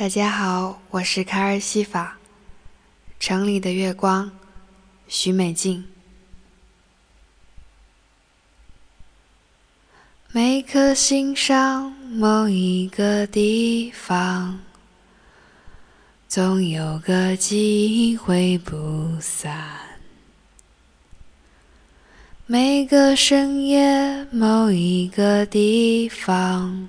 大家好，我是卡尔西法。城里的月光，徐美静。每颗心上某一个地方，总有个记忆挥不散。每个深夜，某一个地方。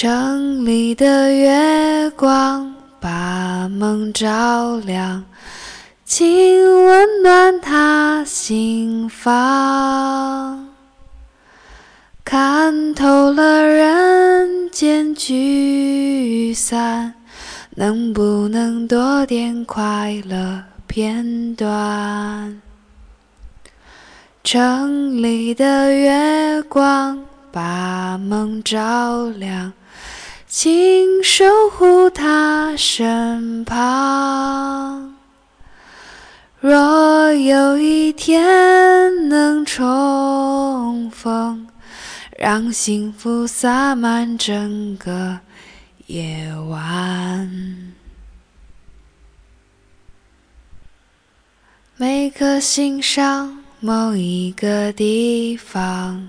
城里的月光把梦照亮，请温暖他心房。看透了人间聚散，能不能多点快乐片段？城里的月光把梦照亮。请守护他身旁。若有一天能重逢，让幸福洒满整个夜晚。每颗心上某一个地方。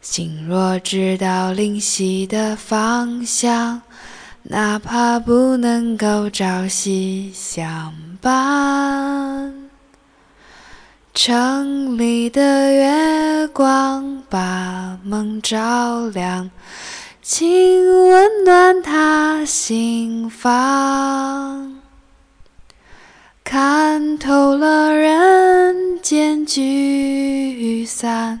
心若知道灵犀的方向，哪怕不能够朝夕相伴。城里的月光把梦照亮，请温暖他心房。看透了人间聚散。